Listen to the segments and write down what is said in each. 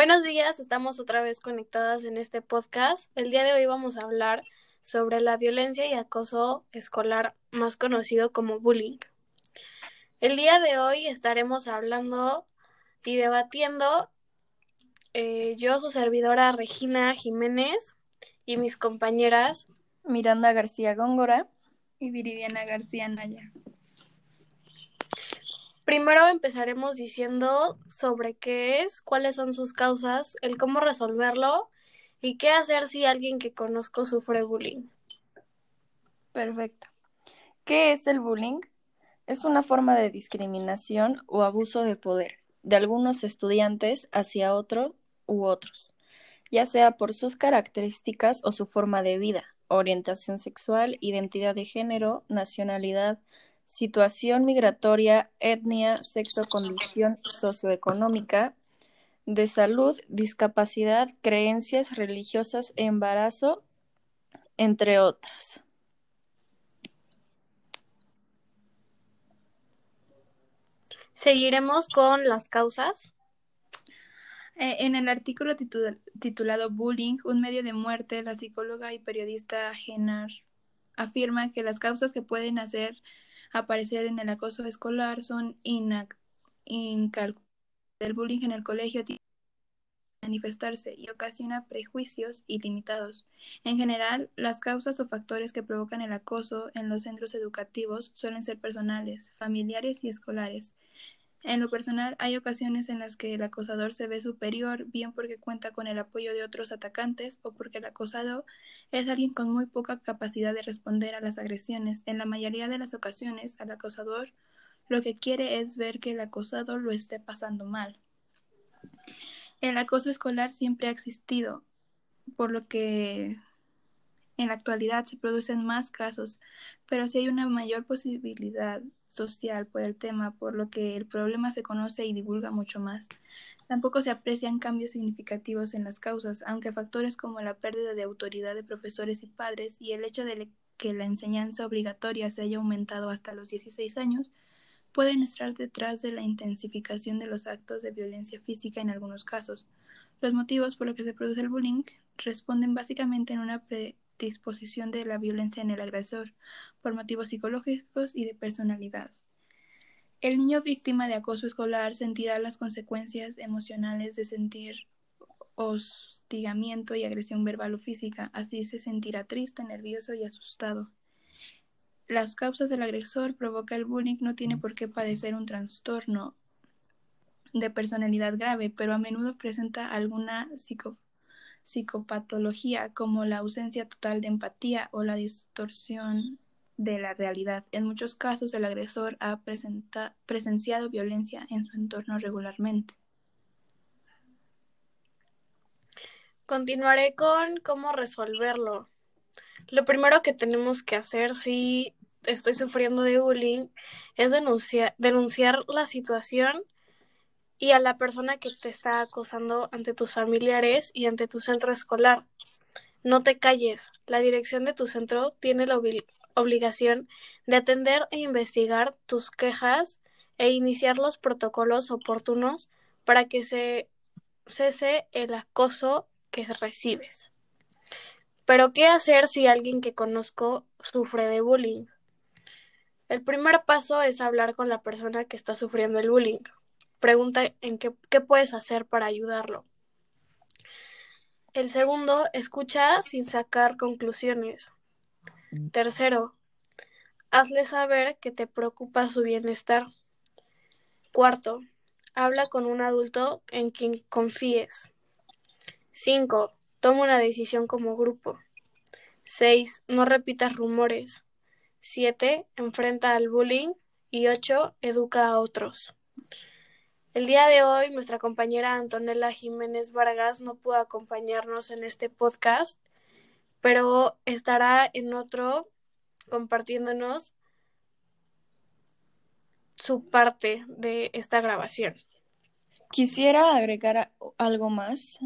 Buenos días, estamos otra vez conectadas en este podcast. El día de hoy vamos a hablar sobre la violencia y acoso escolar, más conocido como bullying. El día de hoy estaremos hablando y debatiendo eh, yo, su servidora Regina Jiménez y mis compañeras Miranda García Góngora y Viridiana García Naya. Primero empezaremos diciendo sobre qué es, cuáles son sus causas, el cómo resolverlo y qué hacer si alguien que conozco sufre bullying. Perfecto. ¿Qué es el bullying? Es una forma de discriminación o abuso de poder de algunos estudiantes hacia otro u otros, ya sea por sus características o su forma de vida, orientación sexual, identidad de género, nacionalidad, situación migratoria, etnia, sexo, condición socioeconómica, de salud, discapacidad, creencias religiosas, embarazo, entre otras. Seguiremos con las causas. Eh, en el artículo titulado Bullying, un medio de muerte, la psicóloga y periodista Genar afirma que las causas que pueden hacer aparecer en el acoso escolar son incalculables. El bullying en el colegio tiene manifestarse y ocasiona prejuicios ilimitados. En general, las causas o factores que provocan el acoso en los centros educativos suelen ser personales, familiares y escolares. En lo personal, hay ocasiones en las que el acosador se ve superior, bien porque cuenta con el apoyo de otros atacantes o porque el acosado es alguien con muy poca capacidad de responder a las agresiones. En la mayoría de las ocasiones, al acosador lo que quiere es ver que el acosado lo esté pasando mal. El acoso escolar siempre ha existido, por lo que en la actualidad se producen más casos, pero sí hay una mayor posibilidad social por el tema, por lo que el problema se conoce y divulga mucho más. Tampoco se aprecian cambios significativos en las causas, aunque factores como la pérdida de autoridad de profesores y padres y el hecho de que la enseñanza obligatoria se haya aumentado hasta los 16 años pueden estar detrás de la intensificación de los actos de violencia física en algunos casos. Los motivos por los que se produce el bullying responden básicamente en una disposición de la violencia en el agresor, por motivos psicológicos y de personalidad. El niño víctima de acoso escolar sentirá las consecuencias emocionales de sentir hostigamiento y agresión verbal o física, así se sentirá triste, nervioso y asustado. Las causas del agresor provoca el bullying no tiene por qué padecer un trastorno de personalidad grave, pero a menudo presenta alguna psico psicopatología como la ausencia total de empatía o la distorsión de la realidad. En muchos casos el agresor ha presenciado violencia en su entorno regularmente. Continuaré con cómo resolverlo. Lo primero que tenemos que hacer si estoy sufriendo de bullying es denunciar, la situación y a la persona que te está acosando ante tus familiares y ante tu centro escolar. No te calles. La dirección de tu centro tiene la obligación de atender e investigar tus quejas e iniciar los protocolos oportunos para que se cese el acoso que recibes. Pero, ¿qué hacer si alguien que conozco sufre de bullying? El primer paso es hablar con la persona que está sufriendo el bullying pregunta en qué, qué puedes hacer para ayudarlo. El segundo, escucha sin sacar conclusiones. Tercero, hazle saber que te preocupa su bienestar. Cuarto, habla con un adulto en quien confíes. Cinco, toma una decisión como grupo. Seis, no repitas rumores. Siete, enfrenta al bullying. Y ocho, educa a otros. El día de hoy nuestra compañera Antonella Jiménez Vargas no pudo acompañarnos en este podcast, pero estará en otro compartiéndonos su parte de esta grabación. Quisiera agregar algo más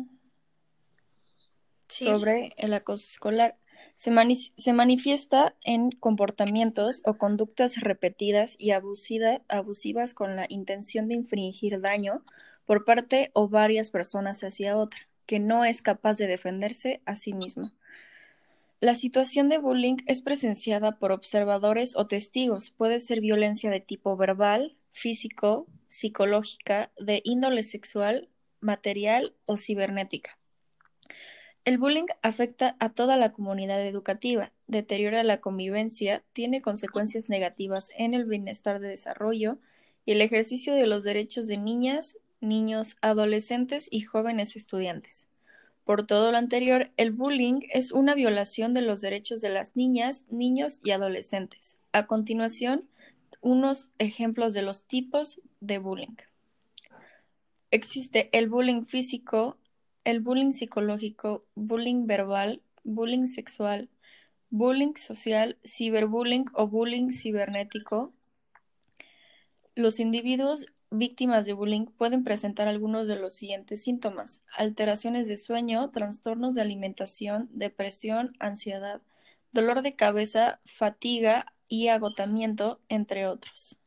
sobre el acoso escolar se, manifiesta en comportamientos o conductas repetidas y abusivas con la intención de infringir daño por parte o varias personas hacia otra, que no es capaz de defenderse a sí mismo. La situación de bullying es presenciada por observadores o testigos. Puede ser violencia de tipo verbal, físico, psicológica, de índole sexual, material o cibernética. El bullying afecta a toda la comunidad educativa, deteriora la convivencia, tiene consecuencias negativas en el bienestar de desarrollo y el ejercicio de los derechos de niñas, niños, adolescentes y jóvenes estudiantes. Por todo lo anterior, el bullying es una violación de los derechos de las niñas, niños y adolescentes. A continuación, unos ejemplos de los tipos de bullying. Existe el bullying físico, el bullying psicológico, bullying verbal, bullying sexual, bullying social, ciberbullying o bullying cibernético. Los individuos víctimas de bullying pueden presentar algunos de los siguientes síntomas: alteraciones de sueño, trastornos de alimentación, depresión, ansiedad, dolor de cabeza, fatiga y agotamiento, entre otros.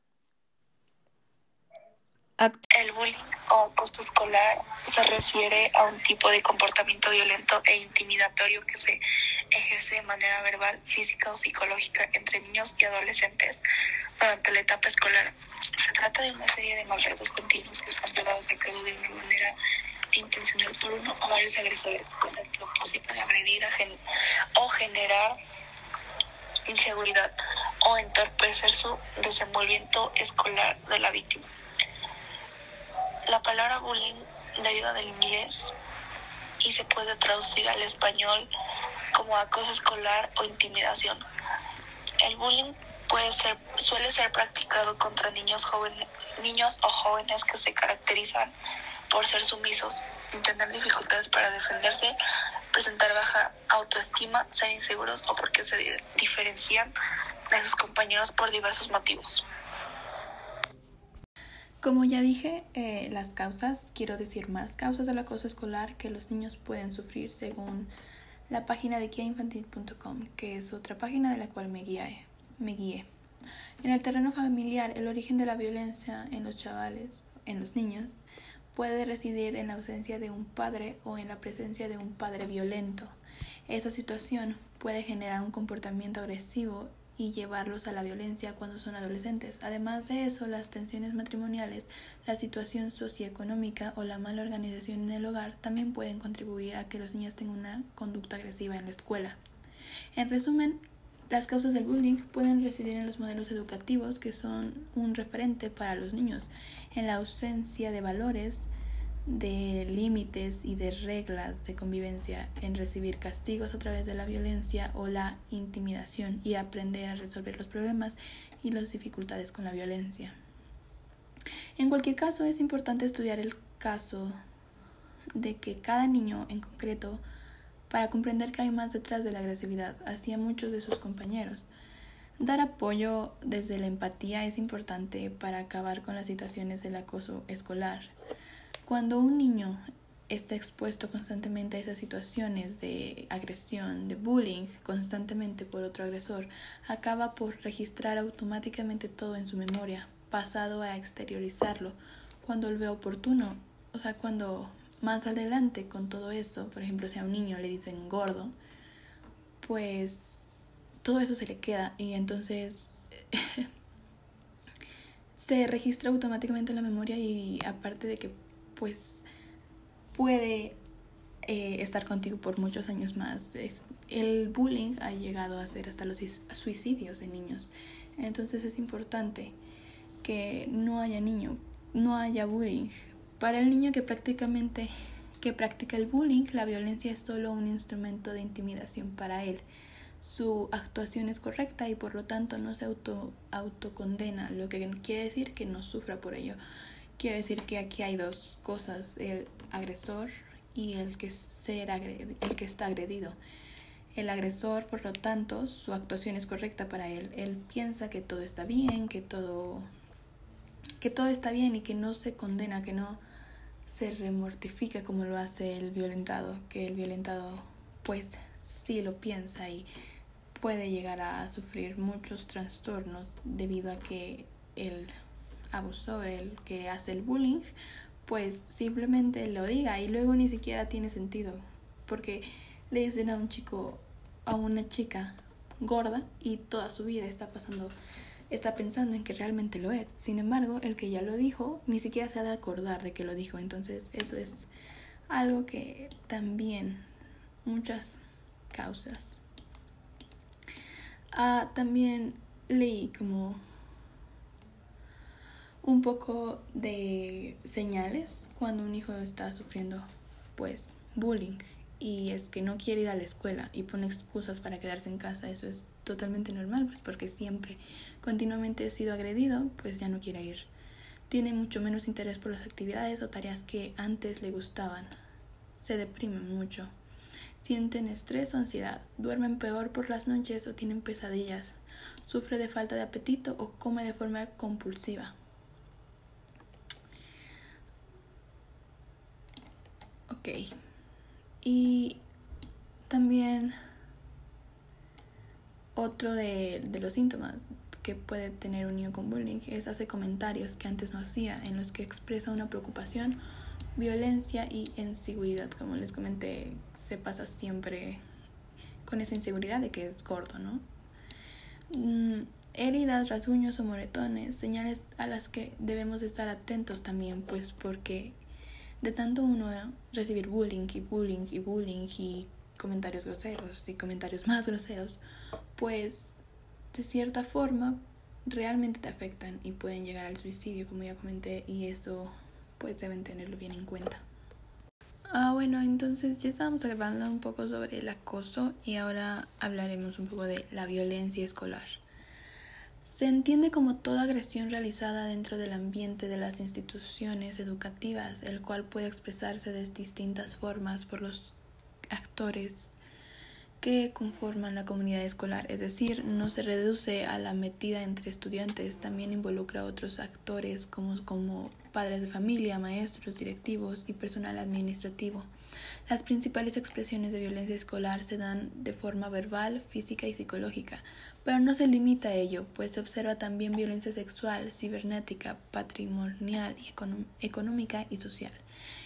El bullying o acoso escolar se refiere a un tipo de comportamiento violento e intimidatorio que se ejerce de manera verbal, física o psicológica entre niños y adolescentes durante la etapa escolar. Se trata de una serie de maltratos continuos que están llevados a cabo de una manera intencional por uno o varios agresores con el propósito de agredir o generar inseguridad o entorpecer su desenvolvimiento escolar de la víctima. La palabra bullying deriva del inglés y se puede traducir al español como acoso escolar o intimidación. El bullying puede ser, suele ser practicado contra niños, jóvenes, niños o jóvenes que se caracterizan por ser sumisos, tener dificultades para defenderse, presentar baja autoestima, ser inseguros o porque se diferencian de sus compañeros por diversos motivos. Como ya dije, eh, las causas, quiero decir más causas del acoso escolar que los niños pueden sufrir según la página de guiainfantil.com, que es otra página de la cual me guié, me guié. En el terreno familiar, el origen de la violencia en los chavales, en los niños, puede residir en la ausencia de un padre o en la presencia de un padre violento. Esa situación puede generar un comportamiento agresivo y llevarlos a la violencia cuando son adolescentes. Además de eso, las tensiones matrimoniales, la situación socioeconómica o la mala organización en el hogar también pueden contribuir a que los niños tengan una conducta agresiva en la escuela. En resumen, las causas del bullying pueden residir en los modelos educativos que son un referente para los niños, en la ausencia de valores, de límites y de reglas de convivencia en recibir castigos a través de la violencia o la intimidación y aprender a resolver los problemas y las dificultades con la violencia. En cualquier caso, es importante estudiar el caso de que cada niño en concreto para comprender que hay más detrás de la agresividad hacia muchos de sus compañeros. Dar apoyo desde la empatía es importante para acabar con las situaciones del acoso escolar. Cuando un niño está expuesto constantemente a esas situaciones de agresión, de bullying constantemente por otro agresor, acaba por registrar automáticamente todo en su memoria, pasado a exteriorizarlo. Cuando lo ve oportuno, o sea, cuando más adelante con todo eso, por ejemplo, si a un niño le dicen gordo, pues todo eso se le queda y entonces se registra automáticamente en la memoria y aparte de que pues puede eh, estar contigo por muchos años más. el bullying ha llegado a ser hasta los suicidios de niños. Entonces es importante que no haya niño, no haya bullying. Para el niño que prácticamente que practica el bullying, la violencia es solo un instrumento de intimidación para él. Su actuación es correcta y por lo tanto no se auto autocondena, lo que quiere decir que no sufra por ello. Quiere decir que aquí hay dos cosas, el agresor y el que, ser el que está agredido. El agresor, por lo tanto, su actuación es correcta para él. Él piensa que todo está bien, que todo, que todo está bien y que no se condena, que no se remortifica como lo hace el violentado, que el violentado pues sí lo piensa y puede llegar a sufrir muchos trastornos debido a que el abusó, el que hace el bullying, pues simplemente lo diga y luego ni siquiera tiene sentido. Porque le dicen a un chico, a una chica gorda y toda su vida está pasando, está pensando en que realmente lo es. Sin embargo, el que ya lo dijo, ni siquiera se ha de acordar de que lo dijo. Entonces, eso es algo que también muchas causas. Ah, también leí como un poco de señales cuando un hijo está sufriendo pues bullying y es que no quiere ir a la escuela y pone excusas para quedarse en casa, eso es totalmente normal, pues porque siempre continuamente ha sido agredido, pues ya no quiere ir. Tiene mucho menos interés por las actividades o tareas que antes le gustaban. Se deprimen mucho. Sienten estrés o ansiedad, duermen peor por las noches o tienen pesadillas, sufre de falta de apetito o come de forma compulsiva. Y también otro de, de, los síntomas que puede tener un niño con bullying es hace comentarios que antes no hacía, en los que expresa una preocupación, violencia y inseguridad. Como les comenté, se pasa siempre con esa inseguridad de que es gordo, ¿no? Mm, heridas, rasguños o moretones, señales a las que debemos estar atentos también, pues porque de tanto uno recibir bullying y bullying y bullying y comentarios groseros y comentarios más groseros, pues de cierta forma realmente te afectan y pueden llegar al suicidio, como ya comenté, y eso pues deben tenerlo bien en cuenta. Ah, bueno, entonces ya estábamos hablando un poco sobre el acoso y ahora hablaremos un poco de la violencia escolar. Se entiende como toda agresión realizada dentro del ambiente de las instituciones educativas, el cual puede expresarse de distintas formas por los actores que conforman la comunidad escolar, es decir, no se reduce a la metida entre estudiantes, también involucra a otros actores como, como padres de familia, maestros, directivos y personal administrativo. Las principales expresiones de violencia escolar se dan de forma verbal, física y psicológica, pero no se limita a ello, pues se observa también violencia sexual, cibernética, patrimonial y económica y social.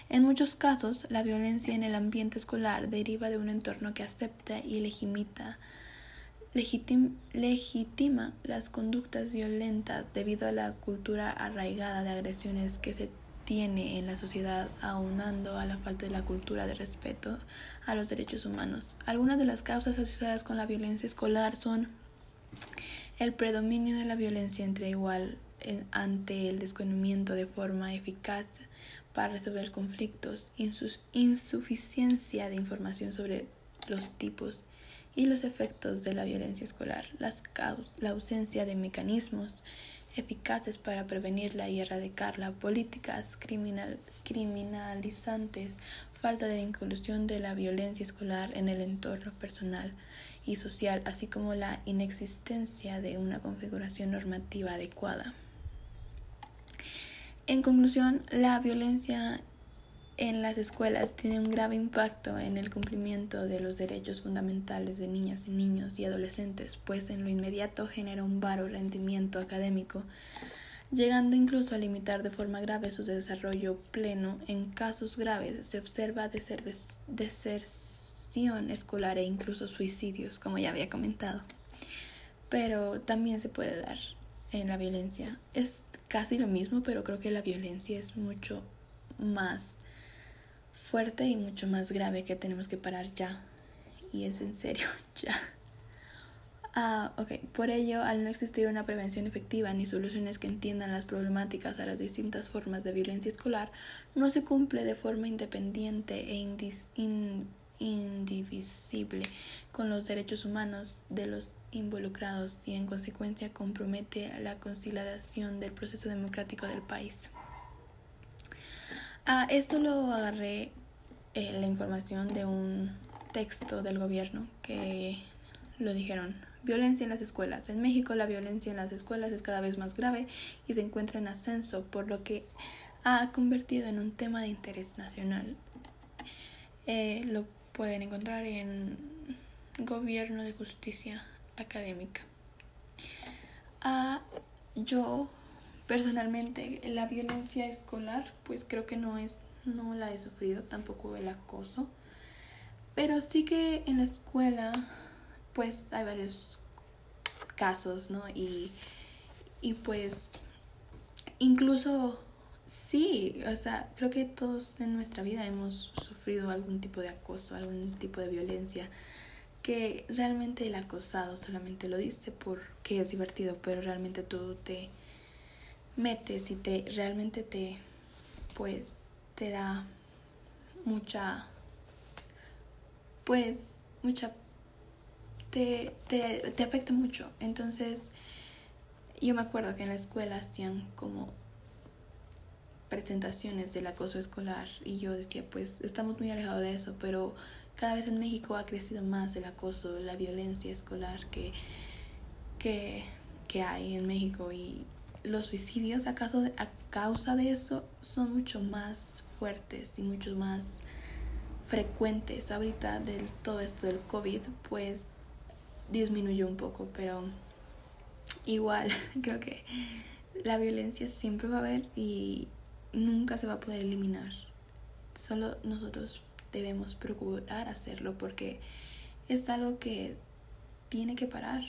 En muchos casos, la violencia en el ambiente escolar deriva de un entorno que acepta y legitima las conductas violentas debido a la cultura arraigada de agresiones que se tiene en la sociedad aunando a la falta de la cultura de respeto a los derechos humanos. Algunas de las causas asociadas con la violencia escolar son el predominio de la violencia entre igual ante el desconocimiento de forma eficaz para resolver conflictos, insuficiencia de información sobre los tipos y los efectos de la violencia escolar, las la ausencia de mecanismos eficaces para prevenirla y erradicarla, políticas criminal, criminalizantes, falta de inclusión de la violencia escolar en el entorno personal y social, así como la inexistencia de una configuración normativa adecuada. En conclusión, la violencia en las escuelas tiene un grave impacto en el cumplimiento de los derechos fundamentales de niñas y niños y adolescentes, pues en lo inmediato genera un varo rendimiento académico, llegando incluso a limitar de forma grave su desarrollo pleno. En casos graves se observa deserción escolar e incluso suicidios, como ya había comentado. Pero también se puede dar en la violencia. Es casi lo mismo, pero creo que la violencia es mucho más fuerte y mucho más grave que tenemos que parar ya. Y es en serio, ya. Ah, ok. Por ello, al no existir una prevención efectiva ni soluciones que entiendan las problemáticas a las distintas formas de violencia escolar, no se cumple de forma independiente e indivisible con los derechos humanos de los involucrados y en consecuencia compromete a la conciliación del proceso democrático del país. Ah, esto lo agarré eh, la información de un texto del gobierno que lo dijeron. Violencia en las escuelas. En México la violencia en las escuelas es cada vez más grave y se encuentra en ascenso, por lo que ha convertido en un tema de interés nacional. Eh, lo pueden encontrar en Gobierno de Justicia Académica. Ah, yo personalmente la violencia escolar, pues creo que no es, no la he sufrido, tampoco el acoso. Pero sí que en la escuela, pues hay varios casos, ¿no? Y, y pues incluso sí, o sea, creo que todos en nuestra vida hemos sufrido algún tipo de acoso, algún tipo de violencia, que realmente el acosado solamente lo dice porque es divertido, pero realmente tú te metes y te realmente te pues te da mucha pues mucha te, te, te afecta mucho. Entonces, yo me acuerdo que en la escuela hacían como presentaciones del acoso escolar y yo decía, pues estamos muy alejados de eso, pero cada vez en México ha crecido más el acoso, la violencia escolar que, que, que hay en México y los suicidios a, caso de, a causa de eso son mucho más fuertes y mucho más frecuentes. Ahorita del todo esto del COVID, pues disminuyó un poco, pero igual creo que la violencia siempre va a haber y nunca se va a poder eliminar. Solo nosotros debemos procurar hacerlo porque es algo que tiene que parar,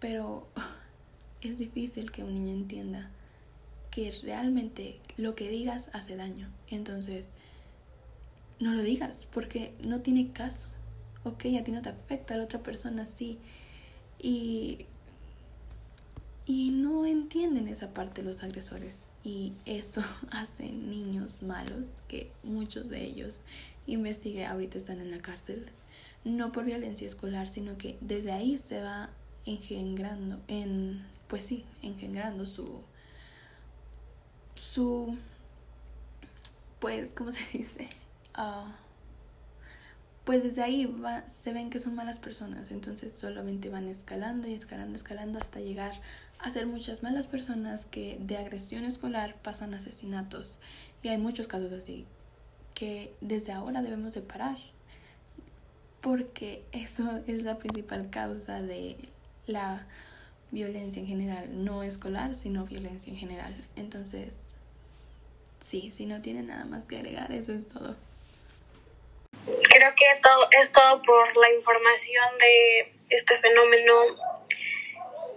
pero es difícil que un niño entienda que realmente lo que digas hace daño. Entonces, no lo digas porque no tiene caso ok, a ti no te afecta, a la otra persona sí. Y, y no entienden esa parte los agresores. Y eso hace niños malos, que muchos de ellos, investigué, ahorita están en la cárcel. No por violencia escolar, sino que desde ahí se va engendrando, en, pues sí, engendrando su, su, pues, ¿cómo se dice? Uh, pues desde ahí va, se ven que son malas personas, entonces solamente van escalando y escalando, escalando hasta llegar a ser muchas malas personas que de agresión escolar pasan asesinatos. Y hay muchos casos así que desde ahora debemos de parar, porque eso es la principal causa de la violencia en general, no escolar, sino violencia en general. Entonces, sí, si no tiene nada más que agregar, eso es todo creo que todo es todo por la información de este fenómeno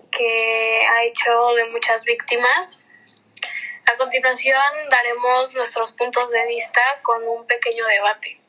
que ha hecho de muchas víctimas. A continuación daremos nuestros puntos de vista con un pequeño debate.